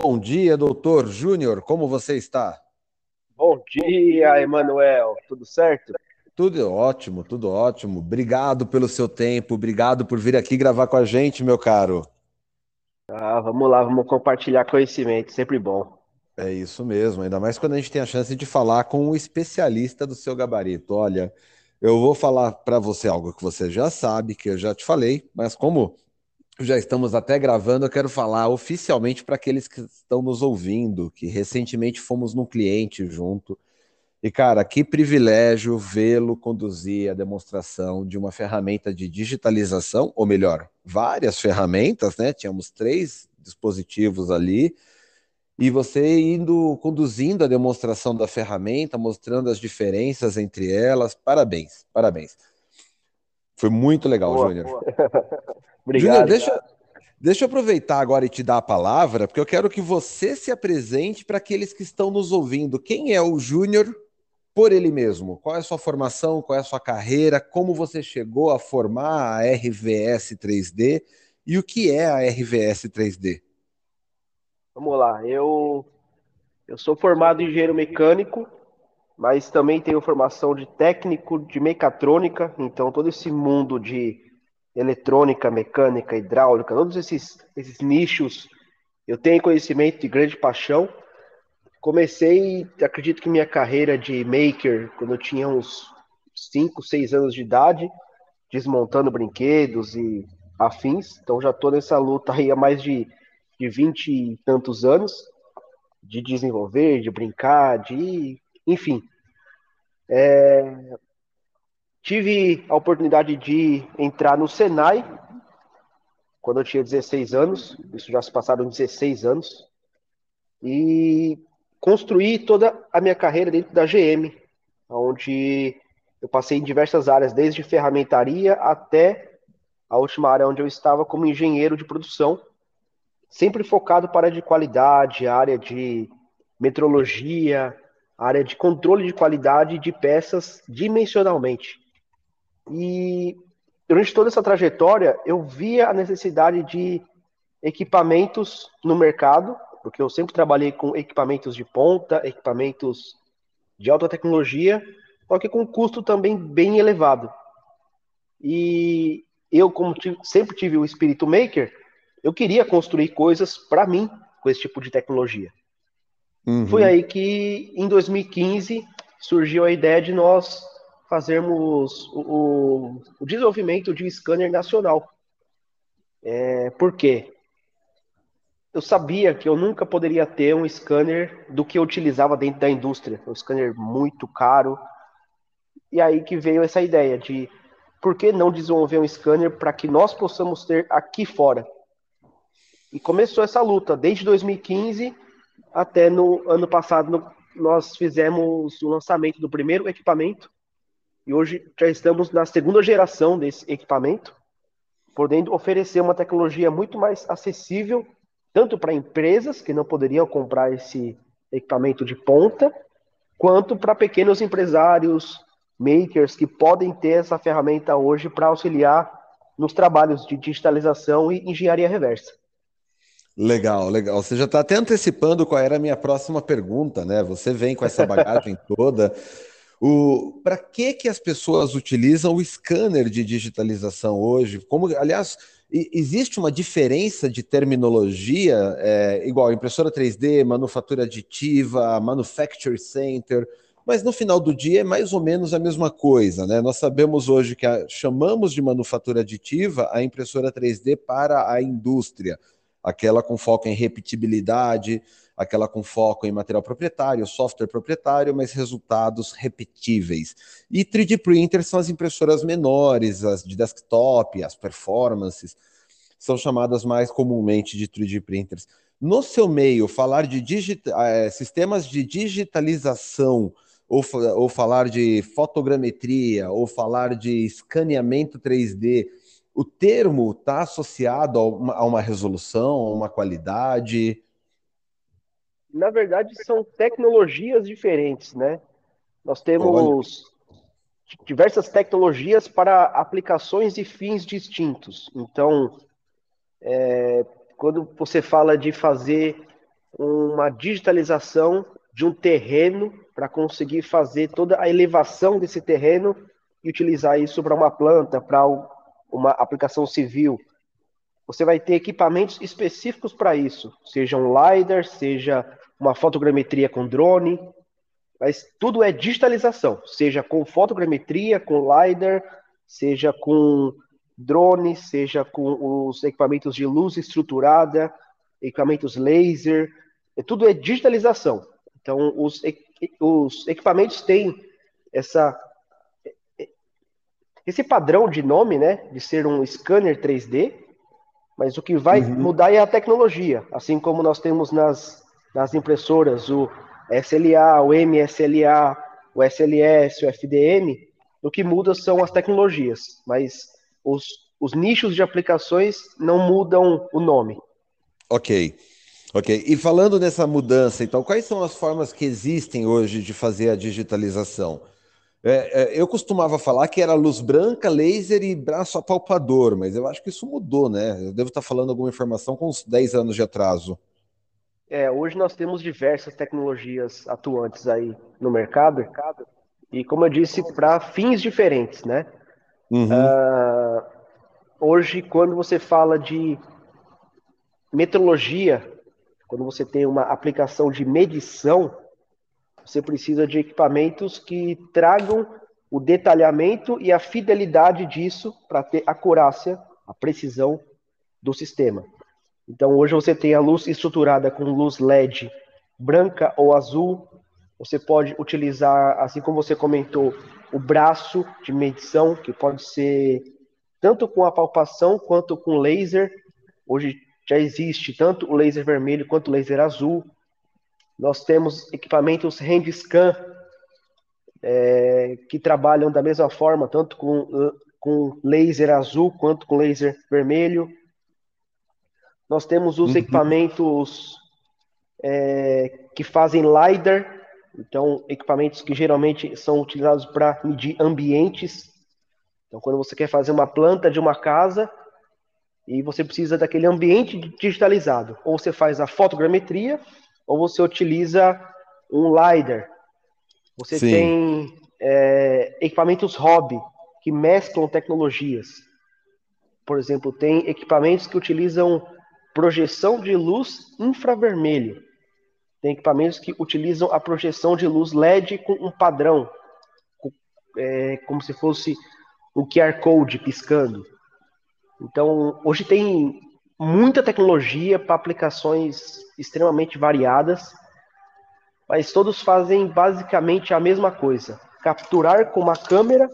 Bom dia, doutor Júnior, como você está? Bom dia, Emanuel, tudo certo? Tudo ótimo, tudo ótimo. Obrigado pelo seu tempo, obrigado por vir aqui gravar com a gente, meu caro. Ah, vamos lá, vamos compartilhar conhecimento, sempre bom. É isso mesmo, ainda mais quando a gente tem a chance de falar com um especialista do seu gabarito. Olha, eu vou falar para você algo que você já sabe, que eu já te falei, mas como já estamos até gravando, eu quero falar oficialmente para aqueles que estão nos ouvindo, que recentemente fomos num cliente junto. E, cara, que privilégio vê-lo conduzir a demonstração de uma ferramenta de digitalização, ou melhor, várias ferramentas, né? Tínhamos três dispositivos ali, e você indo conduzindo a demonstração da ferramenta, mostrando as diferenças entre elas. Parabéns, parabéns. Foi muito legal, Júnior. Obrigado. Júnior, deixa, deixa eu aproveitar agora e te dar a palavra, porque eu quero que você se apresente para aqueles que estão nos ouvindo. Quem é o Júnior por ele mesmo? Qual é a sua formação? Qual é a sua carreira? Como você chegou a formar a RVS 3D? E o que é a RVS 3D? Vamos lá, eu, eu sou formado em engenheiro mecânico, mas também tenho formação de técnico de mecatrônica, então todo esse mundo de eletrônica, mecânica, hidráulica, todos esses, esses nichos, eu tenho conhecimento de grande paixão. Comecei, acredito que minha carreira de maker, quando eu tinha uns 5, 6 anos de idade, desmontando brinquedos e afins. Então já estou nessa luta aí há mais de, de 20 e tantos anos, de desenvolver, de brincar, de. Enfim. É, Tive a oportunidade de entrar no Senai quando eu tinha 16 anos, isso já se passaram 16 anos, e construí toda a minha carreira dentro da GM, onde eu passei em diversas áreas, desde ferramentaria até a última área onde eu estava como engenheiro de produção, sempre focado para a área de qualidade, área de metrologia, área de controle de qualidade de peças dimensionalmente. E durante toda essa trajetória, eu via a necessidade de equipamentos no mercado, porque eu sempre trabalhei com equipamentos de ponta, equipamentos de alta tecnologia, só que com custo também bem elevado. E eu, como sempre tive o espírito maker, eu queria construir coisas para mim com esse tipo de tecnologia. Uhum. Foi aí que, em 2015, surgiu a ideia de nós fazermos o, o desenvolvimento de um scanner nacional. É, por quê? Eu sabia que eu nunca poderia ter um scanner do que eu utilizava dentro da indústria, um scanner muito caro. E aí que veio essa ideia de por que não desenvolver um scanner para que nós possamos ter aqui fora? E começou essa luta desde 2015 até no ano passado no, nós fizemos o lançamento do primeiro equipamento e hoje já estamos na segunda geração desse equipamento, podendo oferecer uma tecnologia muito mais acessível, tanto para empresas que não poderiam comprar esse equipamento de ponta, quanto para pequenos empresários, makers, que podem ter essa ferramenta hoje para auxiliar nos trabalhos de digitalização e engenharia reversa. Legal, legal. Você já está até antecipando qual era a minha próxima pergunta, né? Você vem com essa bagagem toda. O, para que, que as pessoas utilizam o scanner de digitalização hoje? Como, aliás, existe uma diferença de terminologia, é, igual impressora 3D, manufatura aditiva, manufacture center, mas no final do dia é mais ou menos a mesma coisa, né? Nós sabemos hoje que a, chamamos de manufatura aditiva a impressora 3D para a indústria, aquela com foco em repetibilidade, aquela com foco em material proprietário, software proprietário, mas resultados repetíveis. E 3D printers são as impressoras menores, as de desktop, as performances, são chamadas mais comumente de 3D printers. No seu meio, falar de é, sistemas de digitalização, ou, ou falar de fotogrametria, ou falar de escaneamento 3D, o termo está associado a uma, a uma resolução, a uma qualidade? Na verdade, são tecnologias diferentes, né? Nós temos Olha. diversas tecnologias para aplicações e fins distintos. Então, é, quando você fala de fazer uma digitalização de um terreno para conseguir fazer toda a elevação desse terreno e utilizar isso para uma planta, para uma aplicação civil. Você vai ter equipamentos específicos para isso, seja um LiDAR, seja uma fotogrametria com drone, mas tudo é digitalização, seja com fotogrametria, com LiDAR, seja com drone, seja com os equipamentos de luz estruturada, equipamentos laser, é, tudo é digitalização. Então, os, os equipamentos têm essa, esse padrão de nome, né, de ser um scanner 3D, mas o que vai uhum. mudar é a tecnologia, assim como nós temos nas, nas impressoras o SLA, o MSLA, o SLS, o FDM, o que muda são as tecnologias, mas os, os nichos de aplicações não mudam o nome. Ok. Ok. E falando nessa mudança, então, quais são as formas que existem hoje de fazer a digitalização? É, é, eu costumava falar que era luz branca, laser e braço apalpador, mas eu acho que isso mudou, né? Eu devo estar falando alguma informação com uns 10 anos de atraso. É, hoje nós temos diversas tecnologias atuantes aí no mercado, e como eu disse, para fins diferentes, né? Uhum. Uh, hoje, quando você fala de metrologia, quando você tem uma aplicação de medição, você precisa de equipamentos que tragam o detalhamento e a fidelidade disso para ter acurácia, a precisão do sistema. Então hoje você tem a luz estruturada com luz LED branca ou azul. Você pode utilizar, assim como você comentou, o braço de medição, que pode ser tanto com a palpação quanto com laser. Hoje já existe tanto o laser vermelho quanto o laser azul. Nós temos equipamentos handscan é, que trabalham da mesma forma, tanto com, com laser azul quanto com laser vermelho. Nós temos os uhum. equipamentos é, que fazem LiDAR, então equipamentos que geralmente são utilizados para medir ambientes. Então, quando você quer fazer uma planta de uma casa e você precisa daquele ambiente digitalizado, ou você faz a fotogrametria, ou você utiliza um LiDAR. Você Sim. tem é, equipamentos hobby que mesclam tecnologias. Por exemplo, tem equipamentos que utilizam projeção de luz infravermelho. Tem equipamentos que utilizam a projeção de luz LED com um padrão, é, como se fosse um QR Code piscando. Então, hoje tem muita tecnologia para aplicações extremamente variadas, mas todos fazem basicamente a mesma coisa: capturar com uma câmera,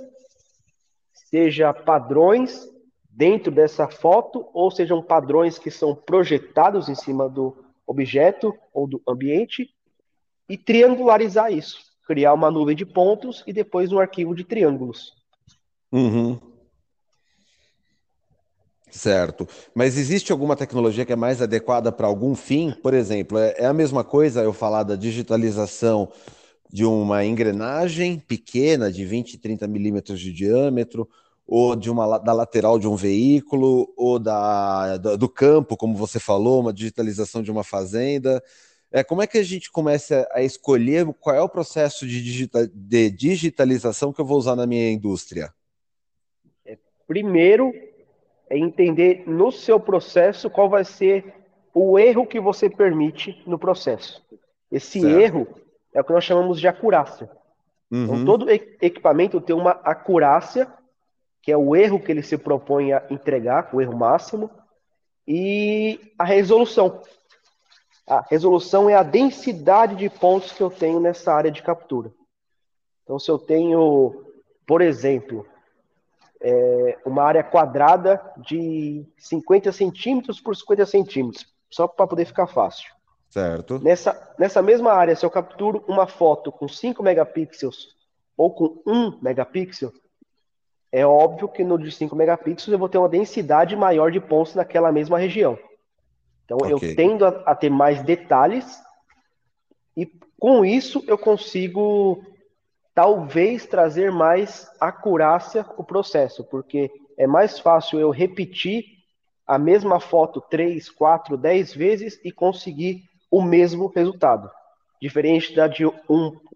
seja padrões dentro dessa foto, ou sejam padrões que são projetados em cima do objeto ou do ambiente, e triangularizar isso. Criar uma nuvem de pontos e depois um arquivo de triângulos. Uhum. Certo. Mas existe alguma tecnologia que é mais adequada para algum fim? Por exemplo, é, é a mesma coisa eu falar da digitalização de uma engrenagem pequena, de 20, 30 milímetros de diâmetro, ou de uma, da lateral de um veículo, ou da, do campo, como você falou, uma digitalização de uma fazenda. É, como é que a gente começa a escolher qual é o processo de, digita, de digitalização que eu vou usar na minha indústria? É, primeiro, é entender no seu processo qual vai ser o erro que você permite no processo. Esse certo. erro é o que nós chamamos de acurácia. Então, uhum. Então, todo equipamento tem uma acurácia que é o erro que ele se propõe a entregar, o erro máximo, e a resolução. A resolução é a densidade de pontos que eu tenho nessa área de captura. Então, se eu tenho, por exemplo, é, uma área quadrada de 50 centímetros por 50 centímetros, só para poder ficar fácil. Certo. Nessa, nessa mesma área, se eu capturo uma foto com 5 megapixels ou com 1 megapixel, é óbvio que no de 5 megapixels eu vou ter uma densidade maior de pontos naquela mesma região. Então okay. eu tendo a, a, ter mais detalhes e com isso eu consigo talvez trazer mais acurácia o processo, porque é mais fácil eu repetir a mesma foto 3, 4, 10 vezes e conseguir o mesmo resultado. Diferente da de 1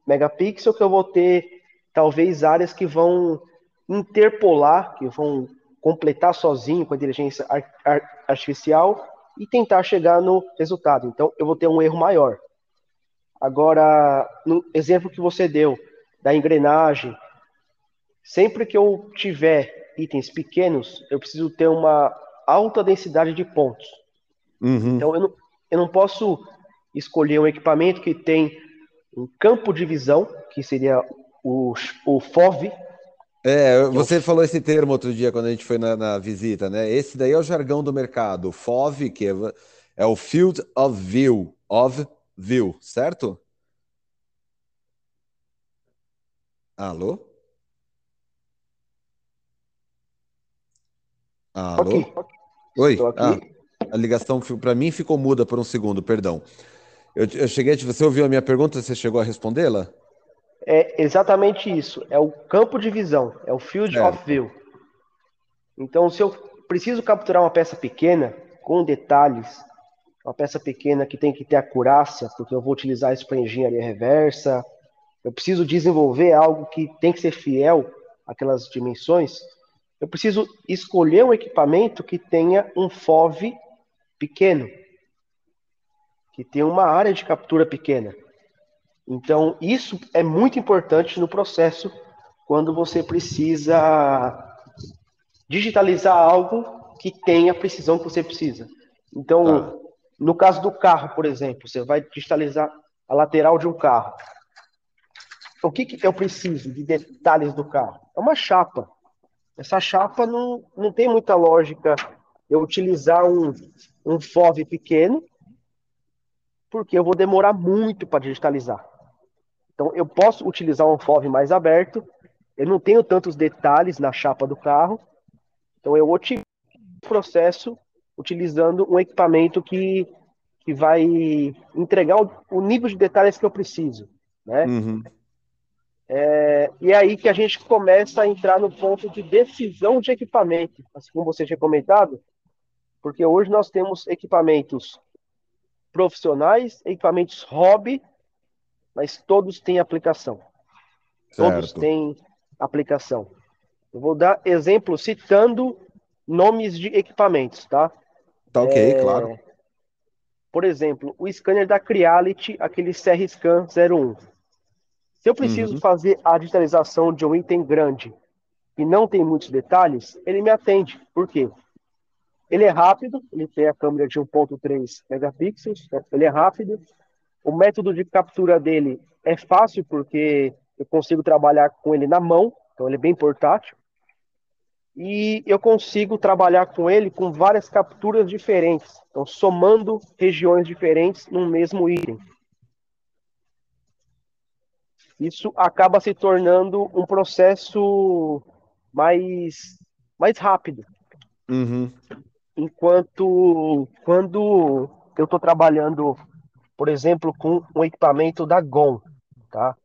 megapixel, que eu vou ter talvez áreas que vão interpolar, que vão completar sozinho com a inteligência artificial e tentar chegar no resultado. Então, eu vou ter um erro maior. Agora, no exemplo que você deu da engrenagem, sempre que eu tiver itens pequenos, eu preciso ter uma alta densidade de pontos. Uhum. Então, eu não, eu não posso escolher um equipamento que tem um campo de visão, que seria o, o FOV, é, você falou esse termo outro dia quando a gente foi na, na, visita, né? Esse daí é o jargão do mercado. FOV, que é, é o Field of View, of View, certo? Alô? Alô? Aqui. Oi. Ah, a ligação para mim ficou muda por um segundo, perdão. Eu, eu cheguei, você ouviu a minha pergunta? Você chegou a respondê-la? É exatamente isso. É o campo de visão, é o field é. of view. Então, se eu preciso capturar uma peça pequena, com detalhes, uma peça pequena que tem que ter acurácia, porque eu vou utilizar isso para engenharia reversa, eu preciso desenvolver algo que tem que ser fiel àquelas dimensões, eu preciso escolher um equipamento que tenha um FOV pequeno, que tenha uma área de captura pequena. Então, isso é muito importante no processo quando você precisa digitalizar algo que tenha a precisão que você precisa. Então, tá. no caso do carro, por exemplo, você vai digitalizar a lateral de um carro. O que, que eu preciso de detalhes do carro? É uma chapa. Essa chapa não, não tem muita lógica eu utilizar um, um FOV pequeno, porque eu vou demorar muito para digitalizar. Então, eu posso utilizar um FOV mais aberto, eu não tenho tantos detalhes na chapa do carro, então eu otimizo o processo utilizando um equipamento que, que vai entregar o, o nível de detalhes que eu preciso, né? Uhum. É, e é aí que a gente começa a entrar no ponto de decisão de equipamento, assim como você tinha comentado, porque hoje nós temos equipamentos profissionais, equipamentos hobby mas todos têm aplicação. Certo. Todos têm aplicação. Eu vou dar exemplo citando nomes de equipamentos, tá? Tá ok, é... claro. Por exemplo, o scanner da Creality, aquele CR Scan 01. Se eu preciso uhum. fazer a digitalização de um item grande e não tem muitos detalhes, ele me atende. Por quê? Ele é rápido, ele tem a câmera de 1.3 megapixels, né? ele é rápido, o método de captura dele é fácil porque eu consigo trabalhar com ele na mão, então ele é bem portátil. E eu consigo trabalhar com ele com várias capturas diferentes, então somando regiões diferentes num mesmo item. Isso acaba se tornando um processo mais, mais rápido. Uhum. Enquanto quando eu estou trabalhando por exemplo, com um equipamento da GOM, tá?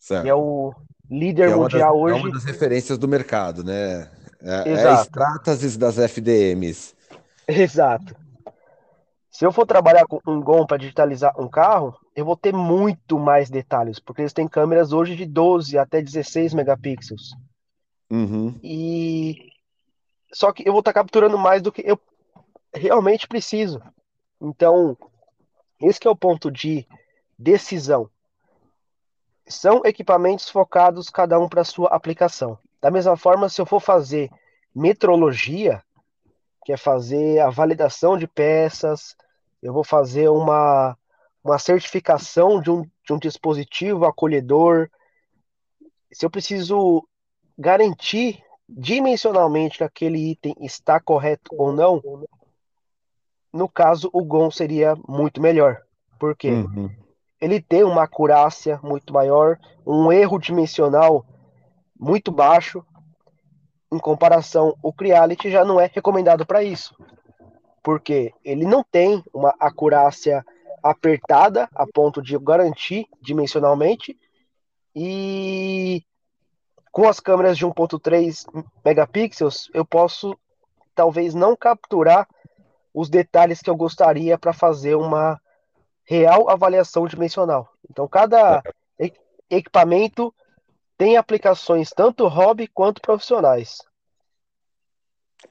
Certo. Que é o líder é mundial das, hoje. É uma das referências do mercado, né? É, é a estrátasis das FDMs. Exato. Se eu for trabalhar com um GOM para digitalizar um carro, eu vou ter muito mais detalhes, porque eles têm câmeras hoje de 12 até 16 megapixels. Uhum. E só que eu vou estar tá capturando mais do que eu realmente preciso. Então, esse é o ponto de decisão. São equipamentos focados cada um para sua aplicação. Da mesma forma, se eu for fazer metrologia, que é fazer a validação de peças, eu vou fazer uma, uma certificação de um, de um dispositivo acolhedor. Se eu preciso garantir dimensionalmente que aquele item está correto ou não, no caso, o Gon seria muito melhor. Por quê? Uhum. Ele tem uma acurácia muito maior, um erro dimensional muito baixo. Em comparação, o Creality já não é recomendado para isso. Porque ele não tem uma acurácia apertada a ponto de garantir dimensionalmente. E com as câmeras de 1.3 megapixels, eu posso talvez não capturar os detalhes que eu gostaria para fazer uma, real avaliação dimensional. Então, cada equipamento tem aplicações tanto hobby quanto profissionais.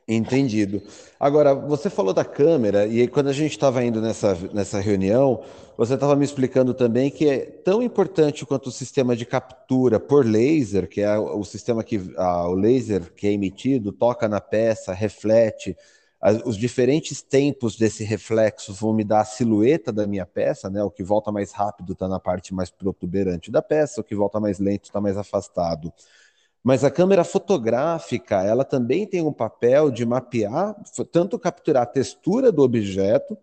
Entendido. Agora, você falou da câmera, e quando a gente estava indo nessa, nessa reunião, você estava me explicando também que é tão importante quanto o sistema de captura por laser, que é o sistema que a, o laser que é emitido toca na peça, reflete, os diferentes tempos desse reflexo vão me dar a silhueta da minha peça, né? O que volta mais rápido está na parte mais protuberante da peça, o que volta mais lento está mais afastado. Mas a câmera fotográfica, ela também tem um papel de mapear, tanto capturar a textura do objeto,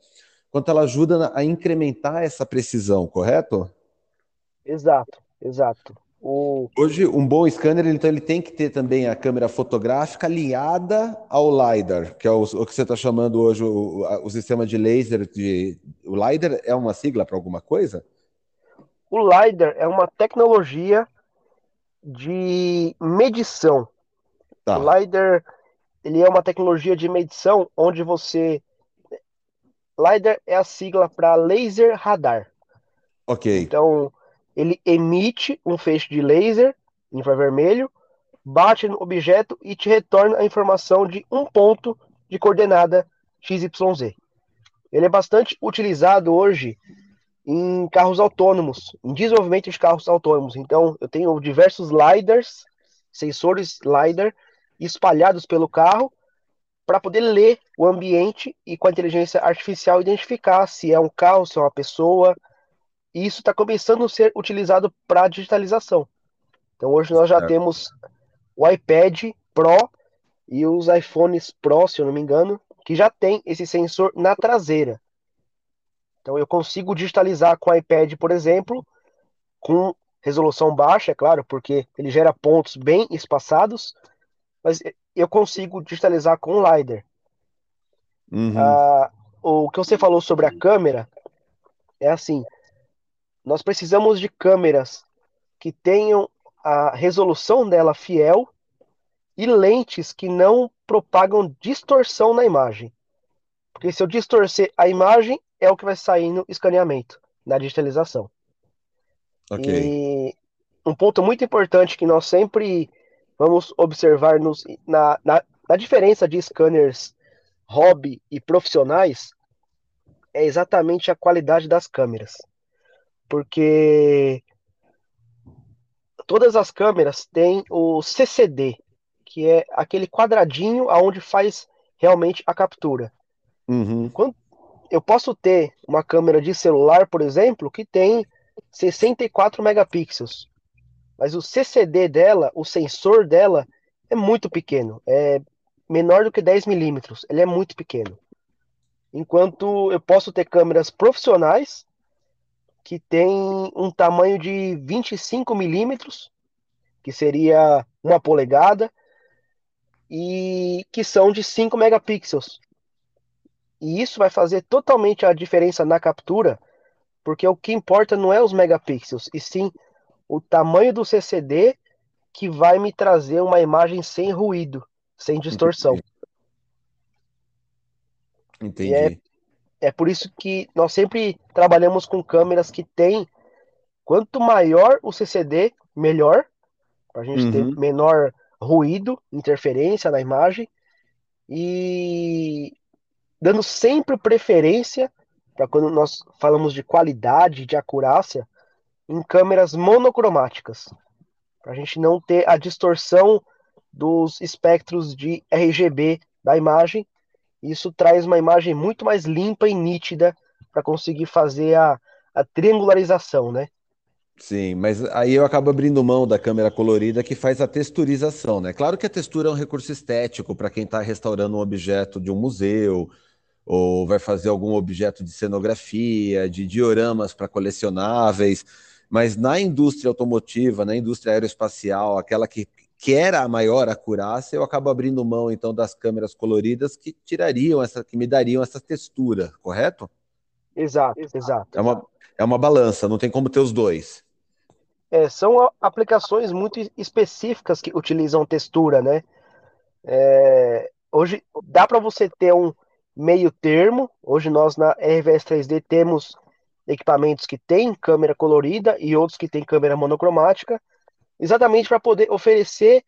quanto ela ajuda a incrementar essa precisão, correto? Exato, exato. O... Hoje, um bom scanner, então, ele tem que ter também a câmera fotográfica aliada ao LiDAR, que é o, o que você está chamando hoje o, o, sistema de laser. De, o LiDAR é uma sigla para alguma coisa? O LiDAR é uma tecnologia de medição. Tá. O LiDAR ele é uma tecnologia de medição onde você. LiDAR é a sigla para laser radar. Ok. Então, ele emite um feixe de laser infravermelho, bate no objeto e te retorna a informação de um ponto de coordenada XYZ. Ele é bastante utilizado hoje em carros autônomos, em desenvolvimento de carros autônomos. Então, eu tenho diversos lidars, sensores lidar, espalhados pelo carro, para poder ler o ambiente e com a inteligência artificial identificar se é um carro, se é uma pessoa. E isso está começando a ser utilizado para digitalização. Então, hoje nós já temos o iPad Pro e os iPhones Pro, se eu não me engano, que já tem esse sensor na traseira. Então eu consigo digitalizar com o iPad, por exemplo, com resolução baixa, é claro, porque ele gera pontos bem espaçados, mas eu consigo digitalizar com o LiDAR. Uhum. Ah, o que você falou sobre a câmera é assim: nós precisamos de câmeras que tenham a resolução dela fiel e lentes que não propagam distorção na imagem. Porque se eu distorcer a imagem, é o que vai sair no escaneamento, na digitalização. Ok. E um ponto muito importante que nós sempre vamos observar nos, na, na, na diferença de scanners hobby e profissionais é exatamente a qualidade das câmeras. Porque todas as câmeras têm o CCD, que é aquele quadradinho aonde faz realmente a captura. Uhum. Quando, eu posso ter uma câmera de celular, por exemplo, que tem 64 megapixels, mas o CCD dela, o sensor dela, é muito pequeno, é menor do que 10 milímetros, ele é muito pequeno. Enquanto eu posso ter câmeras profissionais que tem um tamanho de 25 milímetros, que seria uma polegada, e que são de 5 megapixels. E isso vai fazer totalmente a diferença na captura, porque o que importa não é os megapixels, e sim o tamanho do CCD que vai me trazer uma imagem sem ruído, sem distorção. Entendi. É, é, por isso que nós sempre trabalhamos com câmeras que têm quanto maior o CCD, melhor, para a gente uhum. ter menor ruído, interferência na imagem. E dando sempre preferência para quando nós falamos de qualidade, de acurácia, em câmeras monocromáticas, para a gente não ter a distorção dos espectros de RGB da imagem. Isso traz uma imagem muito mais limpa e nítida para conseguir fazer a, a triangularização, né? Sim, mas aí eu acabo abrindo mão da câmera colorida que faz a texturização, né? Claro que a textura é um recurso estético para quem está restaurando um objeto de um museu, ou vai fazer algum objeto de cenografia, de dioramas para colecionáveis, mas na indústria automotiva, na indústria aeroespacial, aquela que quer a maior acurácia, eu acabo abrindo mão então das câmeras coloridas que tirariam essa, que me dariam essa textura, correto? Exato, exato. É uma, é uma balança, não tem como ter os dois. É, são aplicações muito específicas que utilizam textura, né? É, hoje dá para você ter um, meio termo. Hoje nós na RVS 3D temos equipamentos que têm câmera colorida e outros que têm câmera monocromática, exatamente para poder oferecer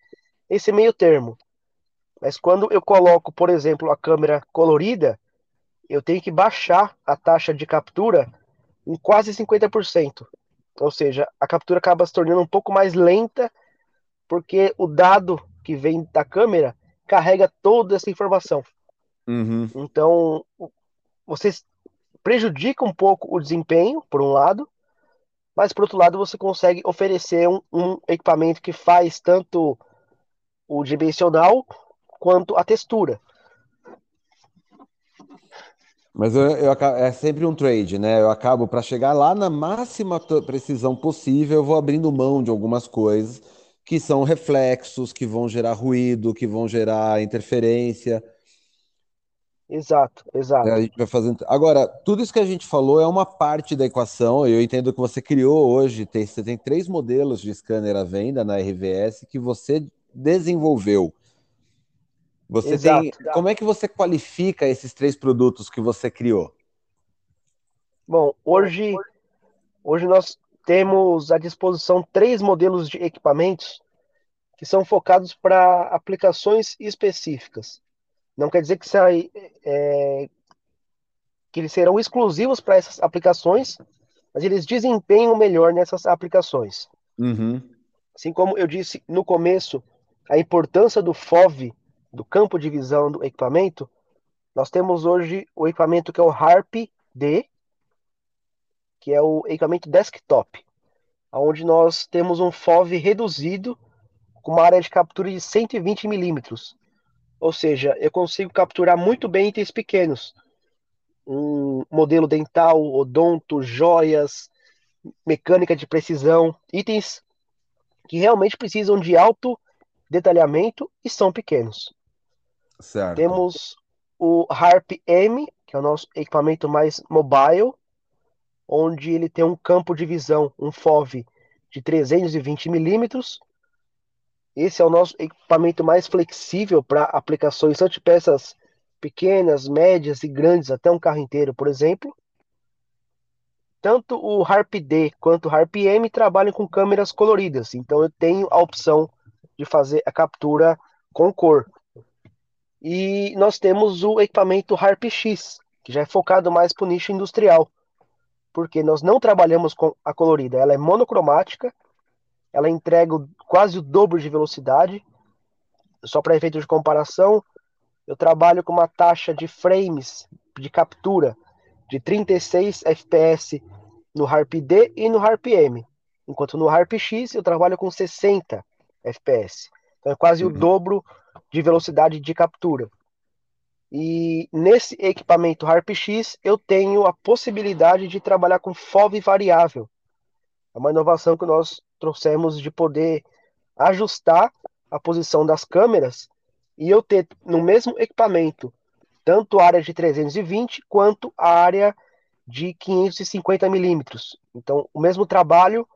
esse meio termo. Mas quando eu coloco, por exemplo, a câmera colorida, eu tenho que baixar a taxa de captura em quase 50%. Ou seja, a captura acaba se tornando um pouco mais lenta, porque o dado que vem da câmera carrega toda essa informação. Uhum. Então, você prejudica um pouco o desempenho, por um lado, mas por outro lado você consegue oferecer um, um equipamento que faz tanto o dimensional quanto a textura. Mas eu, eu, é sempre um trade, né? Eu acabo para chegar lá na máxima precisão possível, eu vou abrindo mão de algumas coisas que são reflexos, que vão gerar ruído, que vão gerar interferência. Exato, exato. É, a gente vai fazendo. Agora, tudo isso que a gente falou é uma parte da equação. Eu entendo que você criou hoje, tem, você tem três modelos de scanner à venda na RVS que você desenvolveu. Você exato, tem. Exato. Como é que você qualifica esses três produtos que você criou? Bom, hoje, hoje nós temos à disposição três modelos de equipamentos que são focados para aplicações específicas. Não quer dizer que, sai, é, que eles serão exclusivos para essas aplicações, mas eles desempenham melhor nessas aplicações. Uhum. Assim como eu disse no começo, a importância do FOV, do campo de visão do equipamento, nós temos hoje o equipamento que é o HARP-D, que é o equipamento desktop, onde nós temos um FOV reduzido com uma área de captura de 120 milímetros. Ou seja, eu consigo capturar muito bem itens pequenos. Um modelo dental, odonto, joias, mecânica de precisão, itens que realmente precisam de alto detalhamento e são pequenos. Certo. Temos o Harp M, que é o nosso equipamento mais mobile, onde ele tem um campo de visão, um FOV de 320 milímetros. Esse é o nosso equipamento mais flexível para aplicações tanto de peças pequenas, médias e grandes, até um carro inteiro, por exemplo. Tanto o Harp D quanto o Harp M trabalham com câmeras coloridas, então eu tenho a opção de fazer a captura com cor. E nós temos o equipamento Harp X, que já é focado mais para o nicho industrial porque nós não trabalhamos com a colorida, ela é monocromática, ela entrega quase o dobro de velocidade. Só para efeito de comparação, eu trabalho com uma taxa de frames de captura de 36 fps no Harp D e no Harp M, enquanto no Harp X eu trabalho com 60 fps. Então é quase uhum. o dobro de velocidade de captura. E nesse equipamento HarpX eu tenho a possibilidade de trabalhar com FOV variável. É uma inovação que nós trouxemos de poder ajustar a posição das câmeras e eu ter no mesmo equipamento tanto a área de 320 quanto a área de 550 milímetros. Então, o mesmo trabalho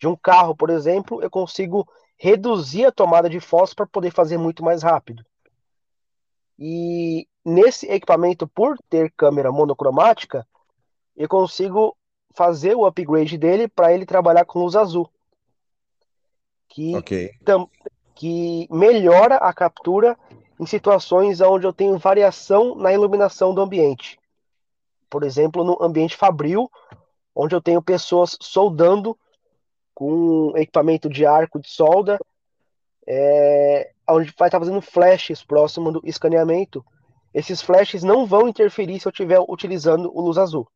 de um carro, por exemplo, eu consigo reduzir a tomada de fósforo para poder fazer muito mais rápido. E nesse equipamento, por ter câmera monocromática, eu consigo fazer o upgrade dele para ele trabalhar com luz azul. Que, okay. que melhora a captura em situações onde eu tenho variação na iluminação do ambiente. Por exemplo, no ambiente fabril, onde eu tenho pessoas soldando com equipamento de arco de solda, é, onde vai estar fazendo flashes próximo do escaneamento esses flashes não vão interferir se eu estiver utilizando o luz azul.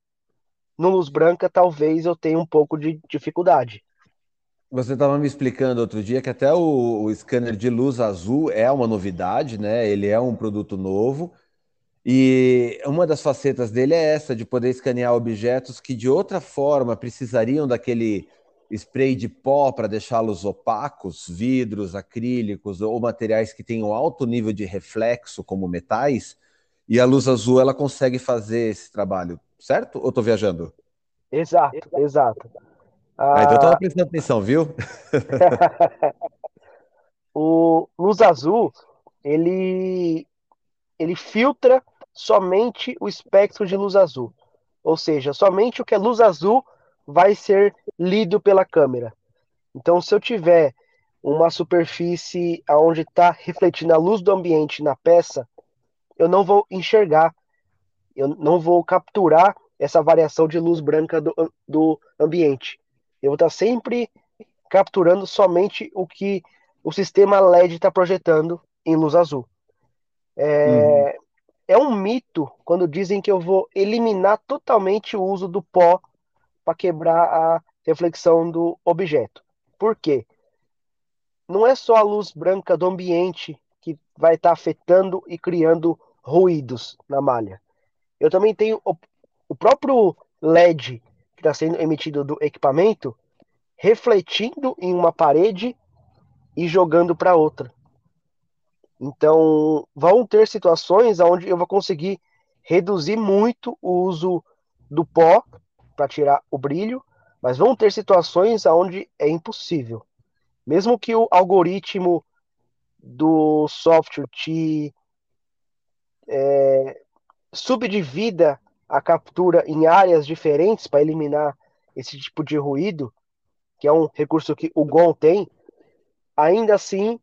No luz branca, talvez eu tenha um pouco de dificuldade. Você estava me explicando outro dia que até o, o, scanner de luz azul é uma novidade, né? Ele é um produto novo. E uma das facetas dele é essa, de poder escanear objetos que de outra forma precisariam daquele spray de pó para deixá-los opacos, vidros, acrílicos ou materiais que tenham alto nível de reflexo, como metais. E a luz azul ela consegue fazer esse trabalho, certo? Ou estou viajando? Exato, exato. Ah, então eu estava prestando atenção, viu? o luz azul, ele, ele filtra somente o espectro de luz azul. ou seja, somente o que é luz azul vai ser lido pela câmera. Então, se eu tiver uma superfície onde está refletindo a luz do ambiente na peça, eu não vou enxergar, eu não vou capturar essa variação de luz branca do, do ambiente. Eu vou estar sempre capturando somente o que o sistema LED está projetando em luz azul. É, uhum. é um mito quando dizem que eu vou eliminar totalmente o uso do pó para quebrar a reflexão do objeto. Por quê? Não é só a luz branca do ambiente que vai estar tá afetando e criando ruídos na malha. Eu também tenho o, o próprio LED está sendo emitido do equipamento refletindo em uma parede e jogando para outra. Então, vão ter situações onde eu vou conseguir reduzir muito o uso do pó para tirar o brilho, mas vão ter situações onde é impossível. Mesmo que o algoritmo do software te é, subdivida a captura em áreas diferentes para eliminar esse tipo de ruído, que é um recurso que o GON tem, ainda assim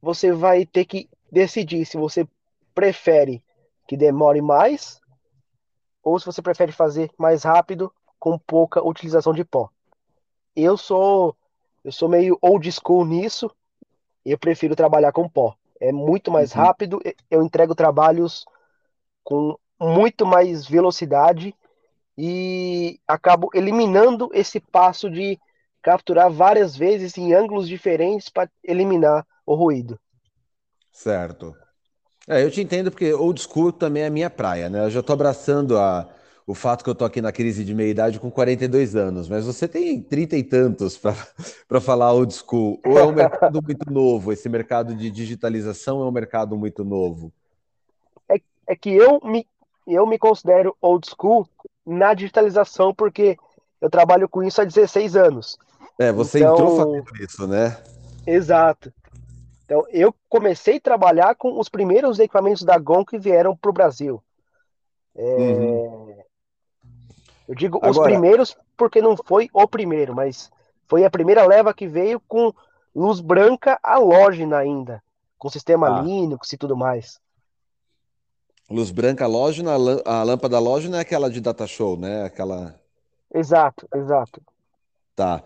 você vai ter que decidir se você prefere que demore mais ou se você prefere fazer mais rápido com pouca utilização de pó. Eu sou eu sou meio old school nisso, eu prefiro trabalhar com pó. É muito mais uhum. rápido, eu entrego trabalhos com muito mais velocidade e acabo eliminando esse passo de capturar várias vezes em ângulos diferentes para eliminar o ruído. Certo. É, eu te entendo porque old school também é a minha praia, né? Eu já estou abraçando a, o fato que eu tô aqui na crise de meia-idade com 42 anos, mas você tem 30 e tantos para falar old school. Ou é um mercado muito novo? Esse mercado de digitalização é um mercado muito novo? É, é que eu me, eu me considero old school na digitalização porque eu trabalho com isso há 16 anos. É, você então, entrou fazendo isso, né? Exato. Então, eu comecei a trabalhar com os primeiros equipamentos da GON que vieram para o Brasil. É... Uhum. Eu digo Agora... os primeiros porque não foi o primeiro, mas foi a primeira leva que veio com luz branca halógena ainda, com sistema ah. Linux e tudo mais. Luz branca halógena, a lâmpada halógena é aquela de data show, né? Aquela. Exato, exato. Tá.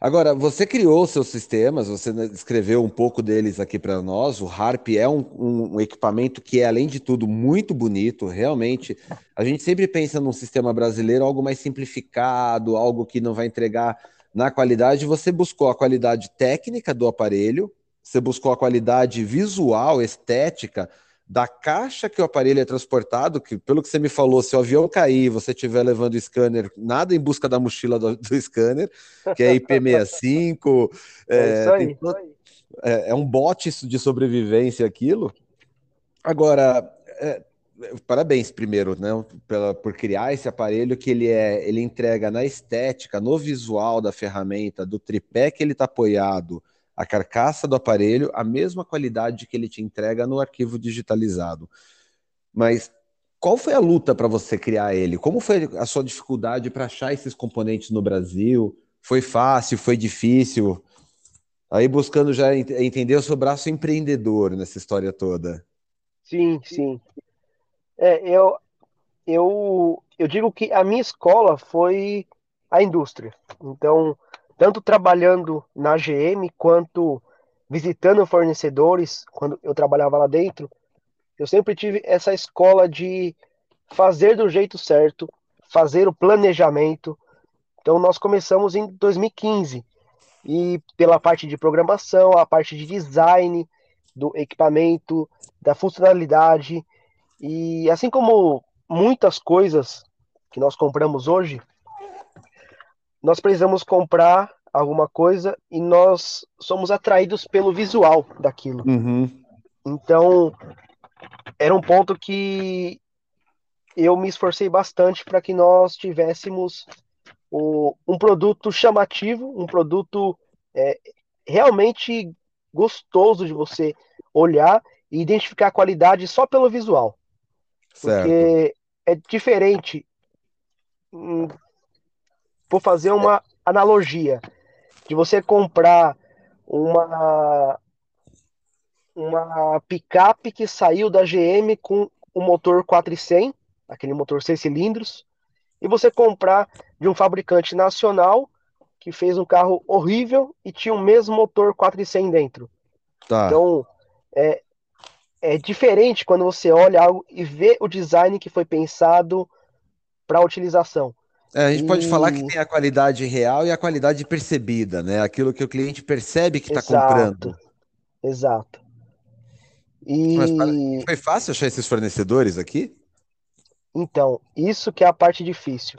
Agora, você criou seus sistemas, você escreveu um pouco deles aqui para nós. O Harp é um, um, um, equipamento que é, além de tudo, muito bonito. Realmente, a gente sempre pensa num sistema brasileiro algo mais simplificado, algo que não vai entregar na qualidade. Você buscou a qualidade técnica do aparelho, você buscou a qualidade visual, estética da caixa que o aparelho é transportado, que pelo que você me falou, se o avião cair, você estiver levando o scanner, nada em busca da mochila do, do scanner, que é IP65, é, é, aí, é, é, um bote de sobrevivência aquilo. Agora, é, parabéns primeiro, né, pela, por criar esse aparelho que ele é, ele entrega na estética, no visual da ferramenta, do tripé que ele está apoiado, a carcaça do aparelho, a mesma qualidade que ele te entrega no arquivo digitalizado. Mas qual foi a luta para você criar ele? Como foi a sua dificuldade para achar esses componentes no Brasil? Foi fácil? Foi difícil? Aí buscando já entender o seu braço empreendedor nessa história toda. Sim, sim. É, eu, eu, eu digo que a minha escola foi a indústria. Então, tanto trabalhando na GM quanto visitando fornecedores, quando eu trabalhava lá dentro, eu sempre tive essa escola de fazer do jeito certo, fazer o planejamento. Então nós começamos em 2015 e pela parte de programação, a parte de design do equipamento, da funcionalidade e assim como muitas coisas que nós compramos hoje, nós precisamos comprar alguma coisa e nós somos atraídos pelo visual daquilo. Uhum. Então, era um ponto que eu me esforcei bastante para que nós tivéssemos o, um produto chamativo, um produto é, realmente gostoso de você olhar e identificar a qualidade só pelo visual. Certo. Porque é diferente vou fazer uma analogia de você comprar uma uma picape que saiu da GM com o motor 400, aquele motor 6 cilindros, e você comprar de um fabricante nacional que fez um carro horrível e tinha o mesmo motor 400 dentro. Tá. Então, é, é diferente quando você olha algo e vê o design que foi pensado para a utilização. É, a gente e... pode falar que tem a qualidade real e a qualidade percebida, né? Aquilo que o cliente percebe que está comprando. Exato. E... Mas foi fácil achar esses fornecedores aqui? Então, isso que é a parte difícil.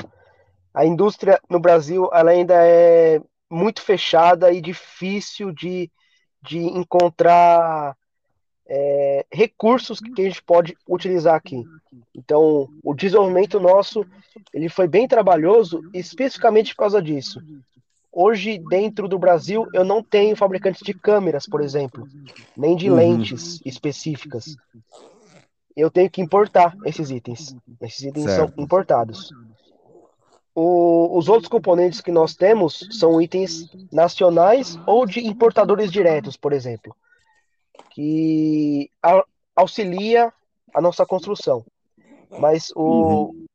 A indústria no Brasil ela ainda é muito fechada e difícil de, de encontrar é, recursos que a gente pode utilizar aqui. Então, o desenvolvimento nosso ele foi bem trabalhoso, especificamente por causa disso. Hoje, dentro do Brasil, eu não tenho fabricantes de câmeras, por exemplo, nem de uhum. lentes específicas. Eu tenho que importar esses itens. Esses itens certo. são importados. O, os outros componentes que nós temos são itens nacionais ou de importadores diretos, por exemplo que auxilia a nossa construção. Mas o, uhum.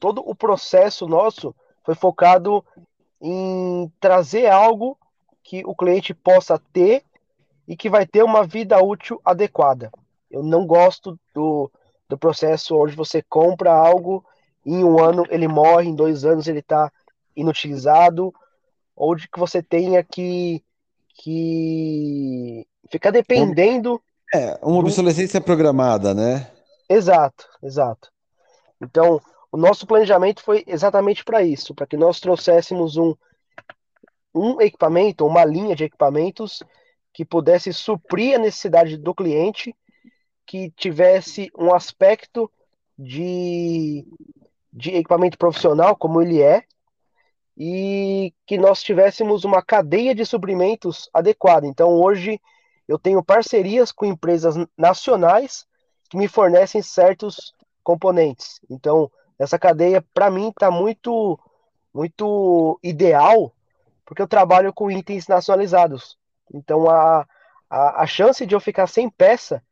todo o processo nosso foi focado em trazer algo que o cliente possa ter e que vai ter uma vida útil adequada. Eu não gosto do, do processo onde você compra algo e em um ano ele morre, em dois anos ele está inutilizado, ou de que você tenha que, que Fica dependendo. É, uma obsolescência do... programada, né? Exato, exato. Então, o nosso planejamento foi exatamente para isso, para que nós trouxéssemos um, um equipamento, uma linha de equipamentos que pudesse suprir a necessidade do cliente, que tivesse um aspecto de, de equipamento profissional, como ele é, e que nós tivéssemos uma cadeia de suprimentos adequada. Então, hoje, eu tenho parcerias com empresas nacionais que me fornecem certos componentes. Então, essa cadeia, para mim, está muito, muito ideal, porque eu trabalho com itens nacionalizados. Então, a, a, a chance de eu ficar sem peça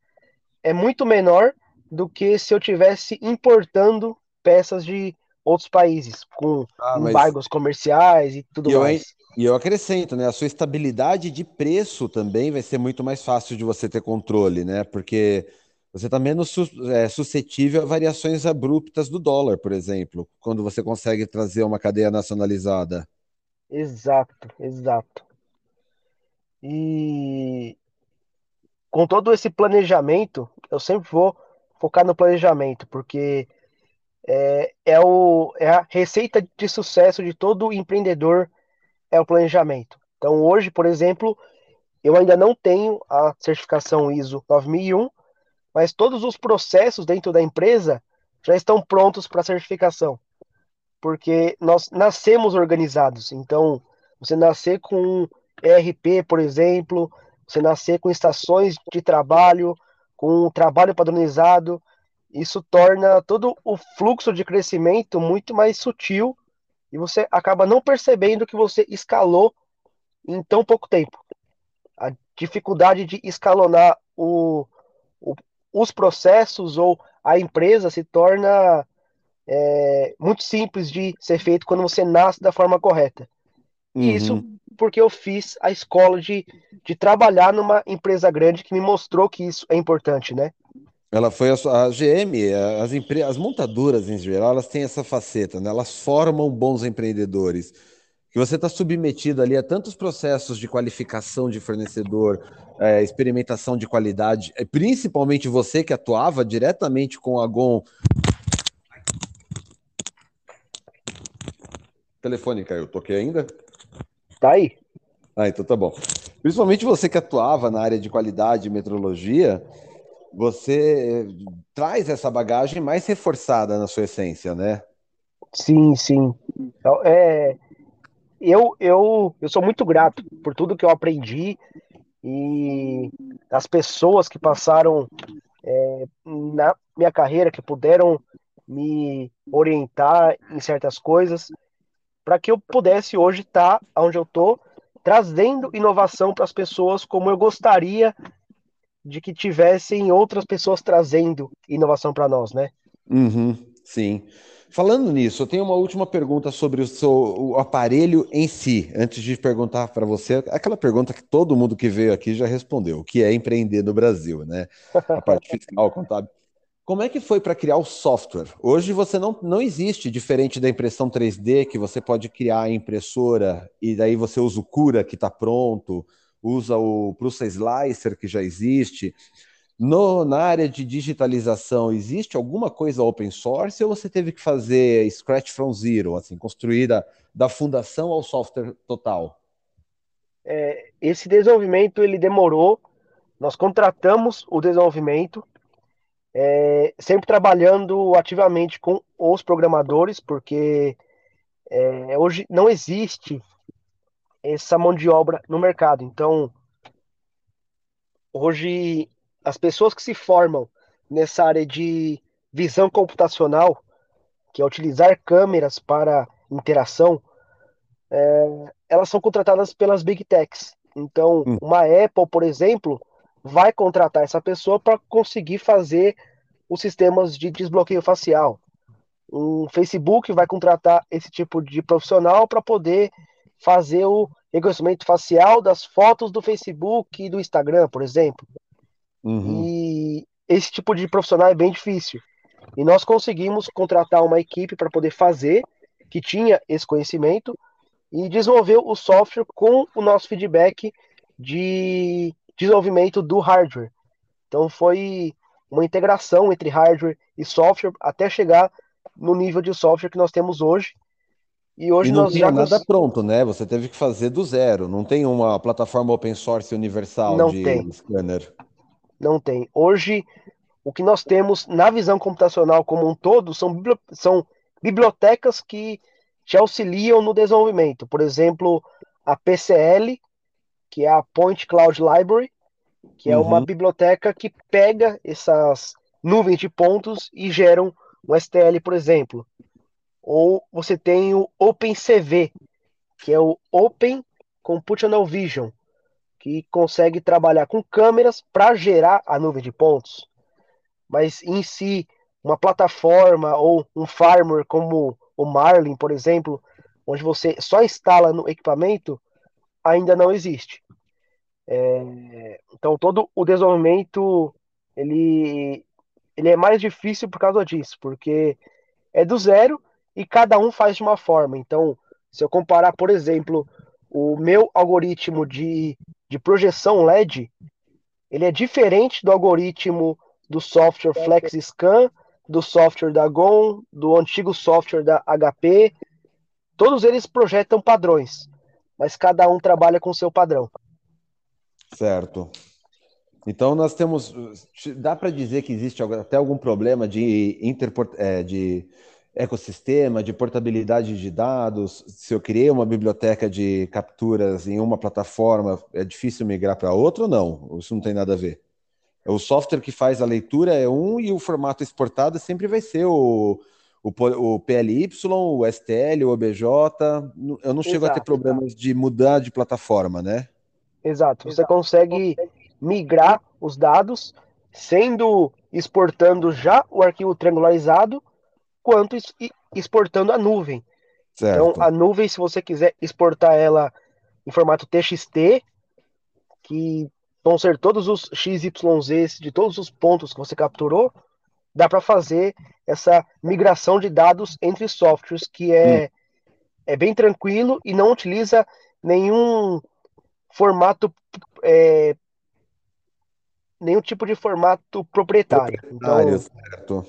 é muito menor do que se eu tivesse importando peças de outros países, com ah, embargos comerciais e tudo e mais. E eu acrescento, né? A sua estabilidade de preço também vai ser muito mais fácil de você ter controle, né? Porque você está menos é, suscetível a variações abruptas do dólar, por exemplo, quando você consegue trazer uma cadeia nacionalizada. Exato, exato. E com todo esse planejamento, eu sempre vou focar no planejamento, porque é, é, o, é a receita de sucesso de todo empreendedor é o planejamento. Então, hoje, por exemplo, eu ainda não tenho a certificação ISO 9001, mas todos os processos dentro da empresa já estão prontos para certificação, porque nós nascemos organizados. Então, você nascer com ERP, por exemplo, você nascer com estações de trabalho, com um trabalho padronizado, isso torna todo o fluxo de crescimento muito mais sutil e você acaba não percebendo que você escalou em tão pouco tempo. A dificuldade de escalonar o, o, os processos ou a empresa se torna é, muito simples de ser feito quando você nasce da forma correta. Uhum. E isso porque eu fiz a escola de, de trabalhar numa empresa grande que me mostrou que isso é importante, né? Ela foi a, a GM, as, empre, as montadoras em geral, elas têm essa faceta, né? Elas formam bons empreendedores. Que você está submetido ali a tantos processos de qualificação de fornecedor, é, experimentação de qualidade, é, principalmente você que atuava diretamente com a GOM. Telefone caiu, toquei ainda? Tá aí. Ah, então tá bom. Principalmente você que atuava na área de qualidade e metrologia, você traz essa bagagem mais reforçada na sua essência, né? Sim, sim. Então, é, eu, eu, eu sou muito grato por tudo que eu aprendi e as pessoas que passaram é, na minha carreira, que puderam me orientar em certas coisas, para que eu pudesse hoje estar tá onde eu estou, trazendo inovação para as pessoas como eu gostaria de que tivessem outras pessoas trazendo inovação para nós, né? Uhum, sim. Falando nisso, eu tenho uma última pergunta sobre o seu o aparelho em si, antes de perguntar para você, aquela pergunta que todo mundo que veio aqui já respondeu, o que é empreender no Brasil, né? A parte fiscal, contábil. Como é que foi para criar o software? Hoje você não, não existe, diferente da impressão 3D, que você pode criar a impressora e daí você usa o Cura que está pronto, usa o Prusa Slicer que já existe. No, na área de digitalização, existe alguma coisa open source ou você teve que fazer scratch from zero, assim, construir da, da fundação ao software total? É, esse desenvolvimento ele demorou. Nós contratamos o desenvolvimento, é, sempre trabalhando ativamente com os programadores, porque é, hoje não existe essa mão de obra no mercado. Então, hoje as pessoas que se formam nessa área de visão computacional, que é utilizar câmeras para interação, é, elas são contratadas pelas big techs. Então, hum. uma Apple, por exemplo, vai contratar essa pessoa para conseguir fazer os sistemas de desbloqueio facial. Um Facebook vai contratar esse tipo de profissional para poder fazer o reconhecimento facial das fotos do Facebook e do Instagram, por exemplo. Uhum. E esse tipo de profissional é bem difícil. E nós conseguimos contratar uma equipe para poder fazer, que tinha esse conhecimento, e desenvolver o software com o nosso feedback de desenvolvimento do hardware. Então foi uma integração entre hardware e software até chegar no nível de software que nós temos hoje. E hoje e não nós tinha já nada cons... pronto, né? Você teve que fazer do zero. Não tem uma plataforma open source universal não de tem. scanner. Não tem. Hoje, o que nós temos na visão computacional como um todo são, bibli... são bibliotecas que te auxiliam no desenvolvimento. Por exemplo, a PCL, que é a Point Cloud Library, que é uhum. uma biblioteca que pega essas nuvens de pontos e geram um STL, por exemplo. Ou você tem o OpenCV, que é o Open Computational Vision, que consegue trabalhar com câmeras para gerar a nuvem de pontos. Mas em si, uma plataforma ou um firmware como o Marlin, por exemplo, onde você só instala no equipamento, ainda não existe. É, então todo o desenvolvimento ele, ele é mais difícil por causa disso, porque é do zero e cada um faz de uma forma. Então, se eu comparar, por exemplo, o meu algoritmo de de projeção LED, ele é diferente do algoritmo do software FlexScan, do software da GOM, do antigo software da HP. Todos eles projetam padrões, mas cada um trabalha com seu padrão. Certo. Então nós temos, dá para dizer que existe até algum problema de, interport, é, de ecossistema, de portabilidade de dados. Se eu criei uma biblioteca de capturas em uma plataforma, é difícil migrar para outra ou não? Isso não tem nada a ver. O software que faz a leitura é um e o formato exportado sempre vai ser o, o, o PLY, o STL, o OBJ. Eu não chego Exato, a ter problemas de mudar de plataforma, né? Exato. Você consegue migrar os dados, sendo exportando já o arquivo triangularizado quanto exportando a nuvem. Certo. Então, a nuvem, se você quiser exportar ela em formato TXT, que vão ser todos os XYZ de todos os pontos que você capturou, dá para fazer essa migração de dados entre softwares, que é, hum. é bem tranquilo e não utiliza nenhum formato é, nenhum tipo de formato proprietário. proprietário então, certo.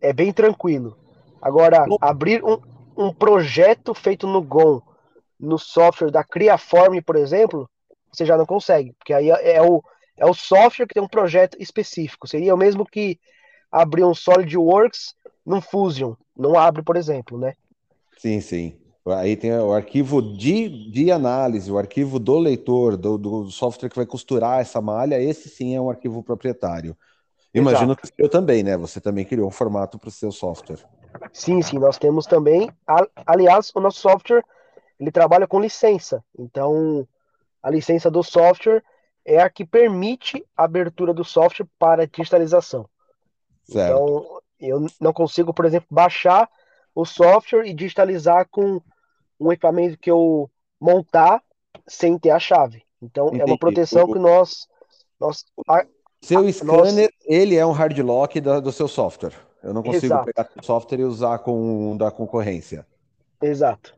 é bem tranquilo. Agora, abrir um, um projeto feito no GOM, no software da Criaform, por exemplo, você já não consegue, porque aí é, é o, é o software que tem um projeto específico. Seria o mesmo que abrir um SolidWorks num Fusion. Não abre, por exemplo, né? Sim, sim. Aí tem o arquivo de, de análise, o arquivo do leitor, do, do software que vai costurar essa malha, esse sim é um arquivo proprietário. Imagino Exato. que eu também, né? Você também criou um formato para o seu software. Sim, sim, nós temos também. Aliás, o nosso software ele trabalha com licença. Então, a licença do software é a que permite a abertura do software para digitalização. Certo. Então, eu não consigo, por exemplo, baixar o software e digitalizar com um equipamento que eu montar sem ter a chave. Então, Entendi. é uma proteção que nós. nós a, seu a, scanner, nós... ele é um hard lock da, do seu software. Eu não consigo Exato. pegar o software e usar com um da concorrência. Exato.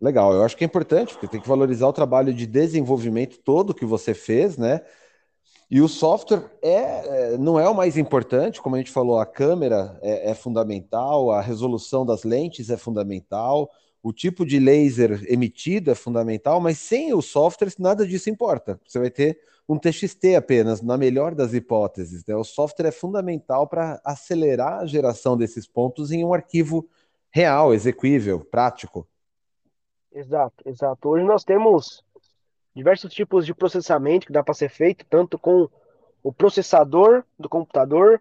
Legal, eu acho que é importante, porque tem que valorizar o trabalho de desenvolvimento todo que você fez, né? E o software é, é não é o mais importante, como a gente falou, a câmera é, é fundamental, a resolução das lentes é fundamental, o tipo de laser emitido é fundamental, mas sem o software nada disso importa. Você vai ter um TXT apenas, na melhor das hipóteses. Né? O software é fundamental para acelerar a geração desses pontos em um arquivo real, execuível, prático. Exato, exato. Hoje nós temos diversos tipos de processamento que dá para ser feito, tanto com o processador do computador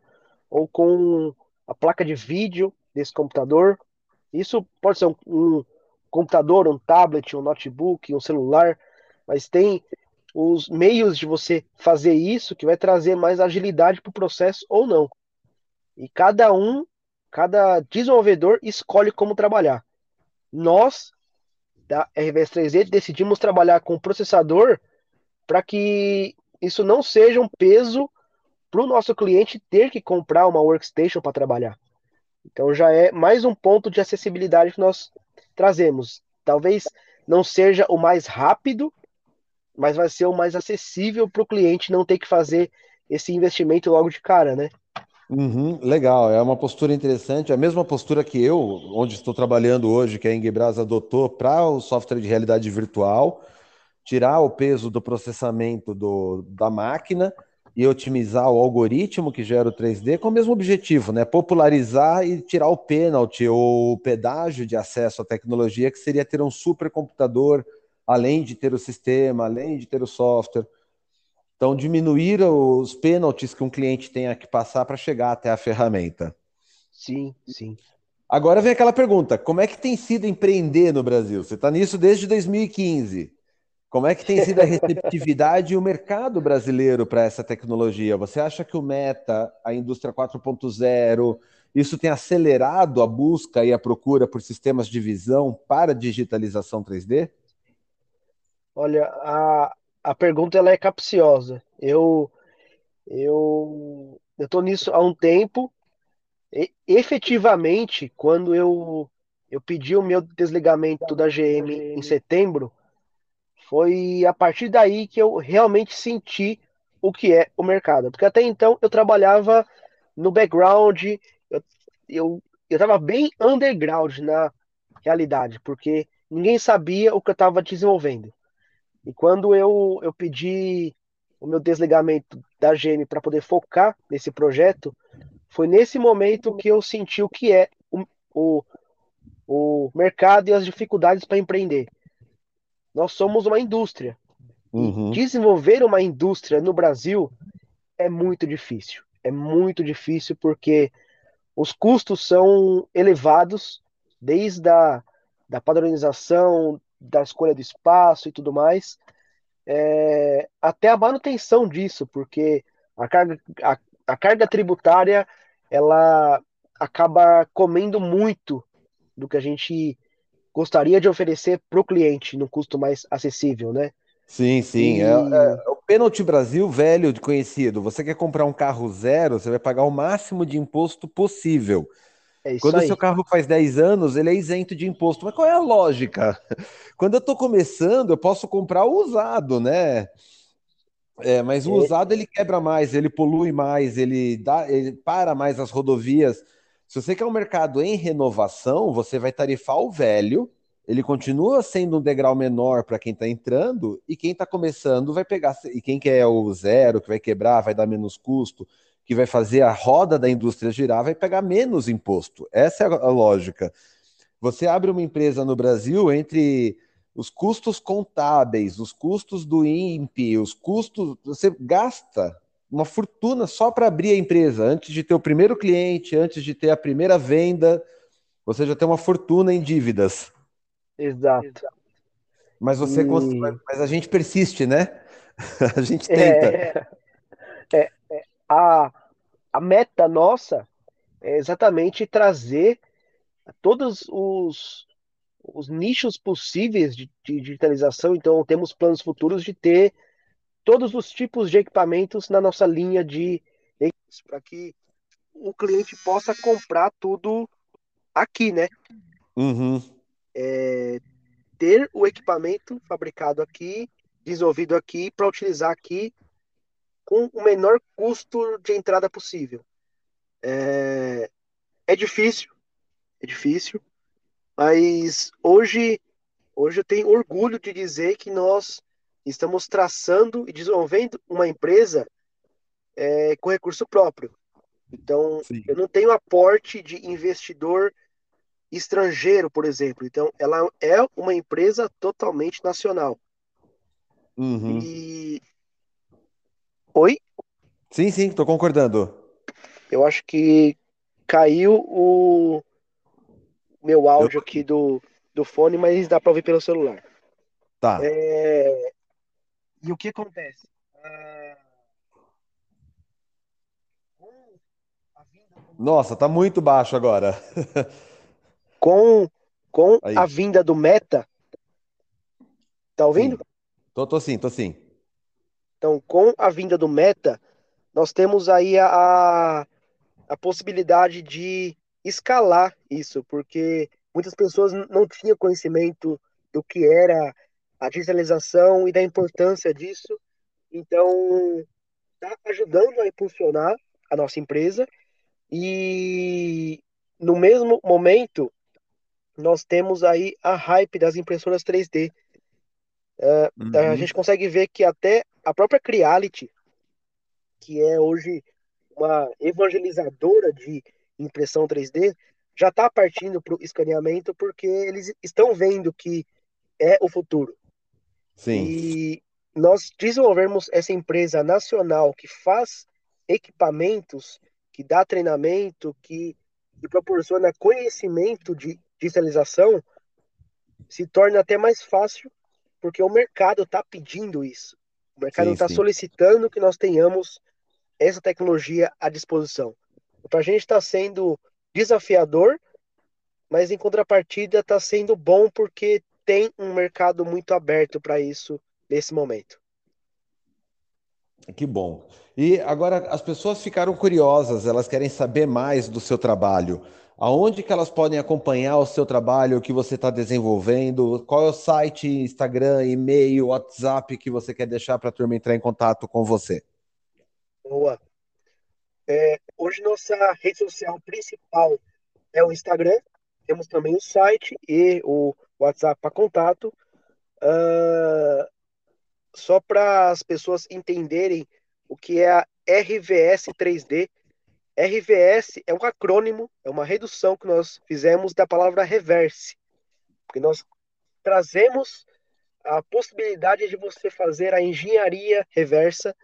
ou com a placa de vídeo desse computador. Isso pode ser um, um computador, um tablet, um notebook, um celular, mas tem os meios de você fazer isso que vai trazer mais agilidade para o processo ou não. E cada um, cada desenvolvedor escolhe como trabalhar. Nós, da RVS 3D, decidimos trabalhar com processador para que isso não seja um peso para o nosso cliente ter que comprar uma workstation para trabalhar. Então já é mais um ponto de acessibilidade que nós trazemos. Talvez não seja o mais rápido, mas vai ser o mais acessível para o cliente não ter que fazer esse investimento logo de cara, né? Uhum, legal, é uma postura interessante, a mesma postura que eu, onde estou trabalhando hoje, que a Ingebras adotou para o software de realidade virtual, tirar o peso do processamento do, da máquina e otimizar o algoritmo que gera o 3D com o mesmo objetivo, né? Popularizar e tirar o pênalti ou o pedágio de acesso à tecnologia, que seria ter um supercomputador além de ter o sistema, além de ter o software. Então, diminuir os pênaltis que um cliente tenha que passar para chegar até a ferramenta. Sim, sim. Agora vem aquela pergunta: como é que tem sido empreender no Brasil? Você está nisso desde 2015. Como é que tem sido a receptividade e o mercado brasileiro para essa tecnologia? Você acha que o Meta, a indústria 4.0, isso tem acelerado a busca e a procura por sistemas de visão para digitalização 3D? Olha, a, a pergunta ela é capciosa. Eu eu tô nisso há um tempo. E, efetivamente, quando eu eu pedi o meu desligamento da GM em setembro, foi a partir daí que eu realmente senti o que é o mercado. Porque até então eu trabalhava no background, eu, eu, eu bem underground na realidade, porque ninguém sabia o que eu estava desenvolvendo. E quando eu, eu pedi o meu desligamento da GM para poder focar nesse projeto, foi nesse momento que eu senti o que é o, o, o mercado e as dificuldades para empreender. Nós somos uma indústria. Uhum. Desenvolver uma indústria no Brasil é muito difícil. É muito difícil porque os custos são elevados, desde a da padronização, da escolha do espaço e tudo mais, é, até a manutenção disso, porque a carga, a, a carga tributária ela acaba comendo muito do que a gente gostaria de oferecer para o cliente no custo mais acessível, né? Sim, sim. E... É, é, o pênalti Brasil velho de conhecido. Você quer comprar um carro zero, você vai pagar o máximo de imposto possível. É Quando o seu carro faz 10 anos, ele é isento de imposto. Mas qual é a lógica? Quando eu estou começando, eu posso comprar o usado, né? É, mas o é. usado ele quebra mais, ele polui mais, ele dá, ele para mais as rodovias. Se você quer um mercado em renovação, você vai tarifar o velho, ele continua sendo um degrau menor para quem está entrando, e quem está começando vai pegar, e quem quer o zero, que vai quebrar, vai dar menos custo que vai fazer a roda da indústria girar vai pegar menos imposto. Essa é a lógica. Você abre uma empresa no Brasil entre os custos contábeis, os custos do INPE, os custos. Você gasta uma fortuna só para abrir a empresa, antes de ter o primeiro cliente, antes de ter a primeira venda. você já tem uma fortuna em dívidas. Exato. Mas você, e... mas a gente persiste, né? a gente tenta. É, é, é, a, a meta nossa é exatamente trazer todos os, os nichos possíveis de, de digitalização. Então, temos planos futuros de ter todos os tipos de equipamentos na nossa linha de para que o cliente possa comprar tudo aqui, né? Uhum. É, ter o equipamento fabricado aqui, desenvolvido aqui, para utilizar aqui com o menor custo de entrada possível. É, é difícil, é difícil, mas hoje, hoje eu tenho orgulho de dizer que nós estamos traçando e desenvolvendo uma empresa é, com recurso próprio. Então, Sim. eu não tenho aporte de investidor estrangeiro, por exemplo. Então, ela é uma empresa totalmente nacional. Uhum. E. Oi? Sim, sim, estou concordando. Eu acho que caiu o meu áudio eu... aqui do, do fone, mas dá para ouvir pelo celular. Tá. É... E o que acontece? Ah, Nossa, tá muito baixo agora. com com a vinda do Meta. Tá ouvindo? Sim. Tô, tô sim, tô sim. Então, com a vinda do Meta, nós temos aí a, a possibilidade de escalar isso, porque muitas pessoas não tinham conhecimento do que era a digitalização e da importância disso. Então, está ajudando a impulsionar a nossa empresa e no mesmo momento nós temos aí a hype das impressoras 3D. Uh, uhum. A gente consegue ver que até a própria Creality, que é hoje uma evangelizadora de impressão 3D, já está partindo para o escaneamento porque eles estão vendo que é o futuro. Sim. E nós desenvolvermos essa empresa nacional que faz equipamentos, que dá treinamento, que, que proporciona conhecimento de digitalização, se torna até mais fácil, porque o mercado está pedindo isso. O mercado está solicitando que nós tenhamos essa tecnologia à disposição. Para a gente está sendo desafiador, mas em contrapartida está sendo bom porque tem um mercado muito aberto para isso nesse momento. Que bom. E agora as pessoas ficaram curiosas, elas querem saber mais do seu trabalho. Aonde que elas podem acompanhar o seu trabalho, o que você está desenvolvendo? Qual é o site, Instagram, e-mail, WhatsApp que você quer deixar para a turma entrar em contato com você? Boa. É, hoje nossa rede social principal é o Instagram. Temos também o site e o WhatsApp para contato. Uh, só para as pessoas entenderem o que é a RVS 3D. RVS é um acrônimo, é uma redução que nós fizemos da palavra reverse, porque nós trazemos a possibilidade de você fazer a engenharia reversa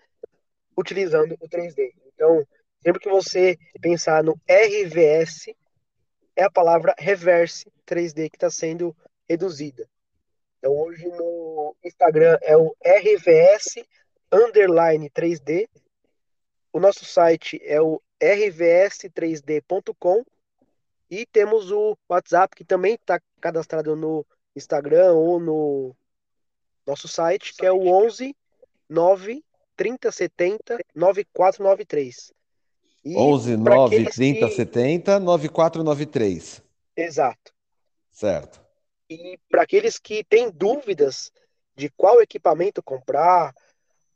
utilizando o 3D. Então, sempre que você pensar no RVS, é a palavra reverse 3D que está sendo reduzida. Então hoje no Instagram é o RVS underline 3D. O nosso site é o rvs3d.com e temos o WhatsApp que também está cadastrado no Instagram ou no nosso site, que é o 11 9 30 70 9493. E 11 9 30 que... 70 9493. Exato. Certo. E para aqueles que têm dúvidas de qual equipamento comprar,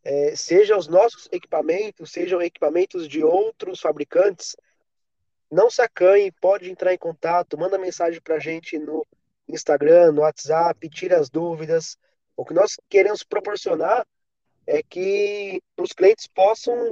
é, seja os nossos equipamentos, sejam equipamentos de outros fabricantes, não se acanhe, pode entrar em contato, manda mensagem para a gente no Instagram, no WhatsApp, tira as dúvidas. O que nós queremos proporcionar é que os clientes possam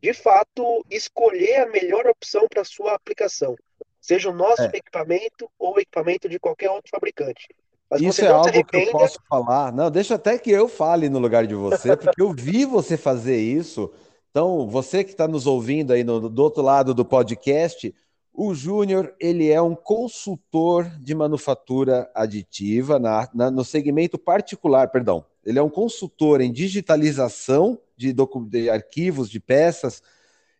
de fato, escolher a melhor opção para sua aplicação, seja o nosso é. equipamento ou o equipamento de qualquer outro fabricante. Mas Isso é algo que eu posso falar. Não, deixa até que eu fale no lugar de você, porque eu vi você fazer isso. Então, você que está nos ouvindo aí no, do outro lado do podcast, O Júnior, ele é um consultor de manufatura aditiva na, na, no segmento particular, perdão. Ele é um consultor em digitalização de, de arquivos, de peças,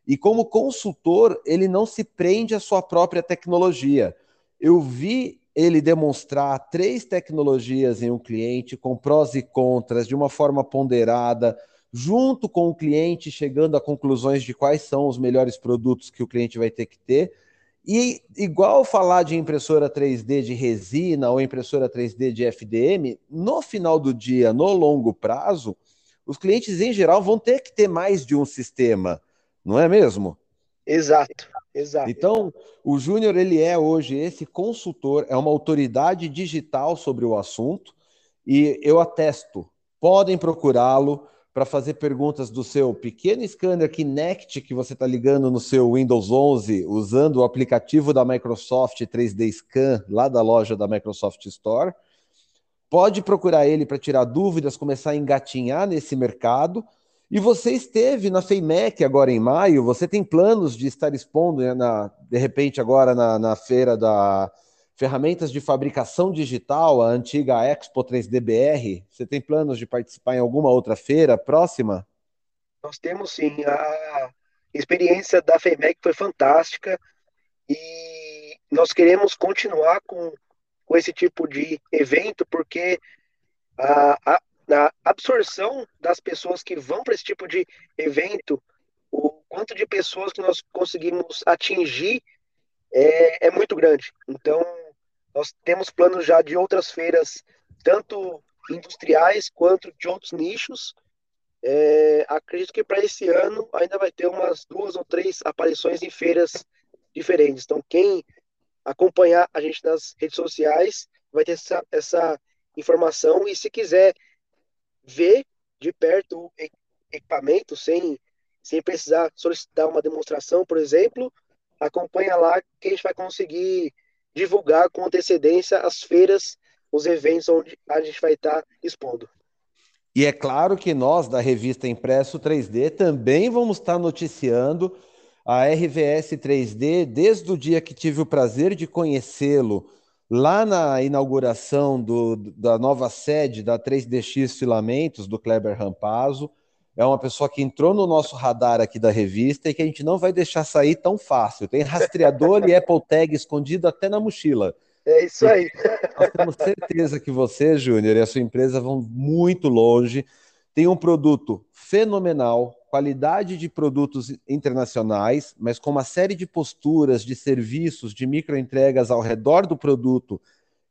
e como consultor, ele não se prende à sua própria tecnologia. Eu vi ele demonstrar três tecnologias em um cliente, com prós e contras, de uma forma ponderada, junto com o cliente, chegando a conclusões de quais são os melhores produtos que o cliente vai ter que ter. E igual falar de impressora 3D de resina ou impressora 3D de FDM, no final do dia, no longo prazo, os clientes em geral vão ter que ter mais de um sistema, não é mesmo? Exato, exato. Então, o Júnior ele é hoje esse consultor, é uma autoridade digital sobre o assunto e eu atesto, podem procurá-lo para fazer perguntas do seu pequeno scanner Kinect que você está ligando no seu Windows 11 usando o aplicativo da Microsoft 3D Scan lá da loja da Microsoft Store. Pode procurar ele para tirar dúvidas, começar a engatinhar nesse mercado. E você esteve na FEIMEC agora em maio, você tem planos de estar expondo, né, na, de repente, agora na, na feira da, ferramentas de fabricação digital, a antiga Expo 3DBR. Você tem planos de participar em alguma outra feira próxima? Nós temos sim. A experiência da FEMEC foi fantástica e nós queremos continuar com, com esse tipo de evento porque a, a, a absorção das pessoas que vão para esse tipo de evento, o quanto de pessoas que nós conseguimos atingir é, é muito grande. Então, nós temos planos já de outras feiras, tanto industriais quanto de outros nichos. É, acredito que para esse ano ainda vai ter umas duas ou três aparições em feiras diferentes. Então, quem acompanhar a gente nas redes sociais vai ter essa, essa informação. E se quiser ver de perto o equipamento, sem, sem precisar solicitar uma demonstração, por exemplo, acompanha lá que a gente vai conseguir divulgar com antecedência as feiras, os eventos onde a gente vai estar expondo. E é claro que nós, da revista Impresso 3D, também vamos estar noticiando a RVS 3D desde o dia que tive o prazer de conhecê-lo, lá na inauguração do, da nova sede da 3DX Filamentos, do Kleber Rampazzo é uma pessoa que entrou no nosso radar aqui da revista e que a gente não vai deixar sair tão fácil. Tem rastreador e Apple Tag escondido até na mochila. É isso aí. Nós temos certeza que você, Júnior, e a sua empresa vão muito longe. Tem um produto fenomenal, qualidade de produtos internacionais, mas com uma série de posturas, de serviços, de microentregas ao redor do produto,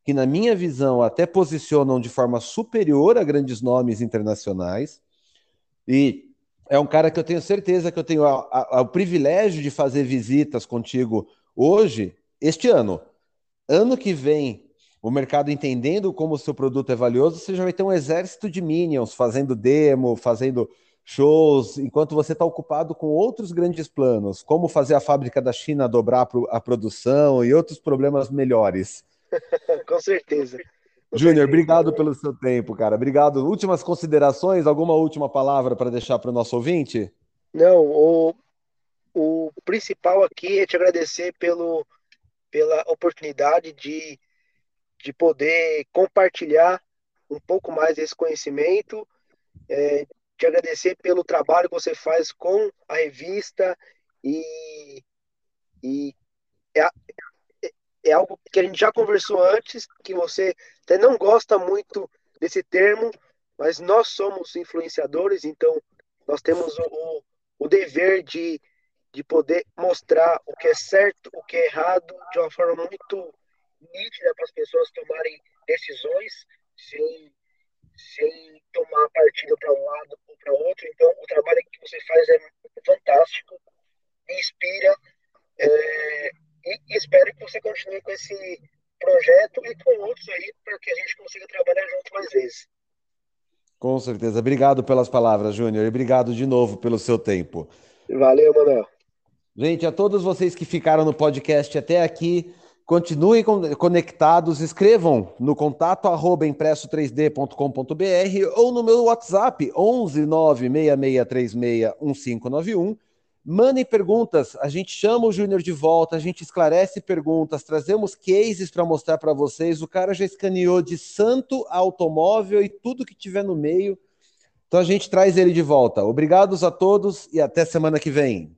que, na minha visão, até posicionam de forma superior a grandes nomes internacionais. E é um cara que eu tenho certeza que eu tenho a, a, o privilégio de fazer visitas contigo hoje, este ano. Ano que vem, o mercado entendendo como o seu produto é valioso, você já vai ter um exército de minions fazendo demo, fazendo shows, enquanto você está ocupado com outros grandes planos, como fazer a fábrica da China dobrar a produção e outros problemas melhores. com certeza. Júnior, obrigado pelo seu tempo, cara. Obrigado. Últimas considerações, alguma última palavra para deixar para o nosso ouvinte? Não, o, o principal aqui é te agradecer pelo, pela oportunidade de, de poder compartilhar um pouco mais esse conhecimento, é, te agradecer pelo trabalho que você faz com a revista e, e é, é algo que a gente já conversou antes, que você até não gosta muito desse termo, mas nós somos influenciadores, então nós temos o, o dever de, de poder mostrar o que é certo, o que é errado, de uma forma muito nítida para as pessoas tomarem decisões sem, sem tomar partido para um lado ou para outro. Então, o trabalho que você faz é fantástico, me inspira. É, e espero que você continue com esse projeto e com outros aí, para que a gente consiga trabalhar junto mais vezes. Com certeza. Obrigado pelas palavras, Júnior. E obrigado de novo pelo seu tempo. Valeu, Manuel. Gente, a todos vocês que ficaram no podcast até aqui, continuem conectados, escrevam no contato arroba impresso3d.com.br ou no meu WhatsApp 11 96636 1591 Mandem perguntas, a gente chama o Júnior de volta, a gente esclarece perguntas, trazemos cases para mostrar para vocês. O cara já escaneou de santo automóvel e tudo que tiver no meio. Então a gente traz ele de volta. Obrigados a todos e até semana que vem.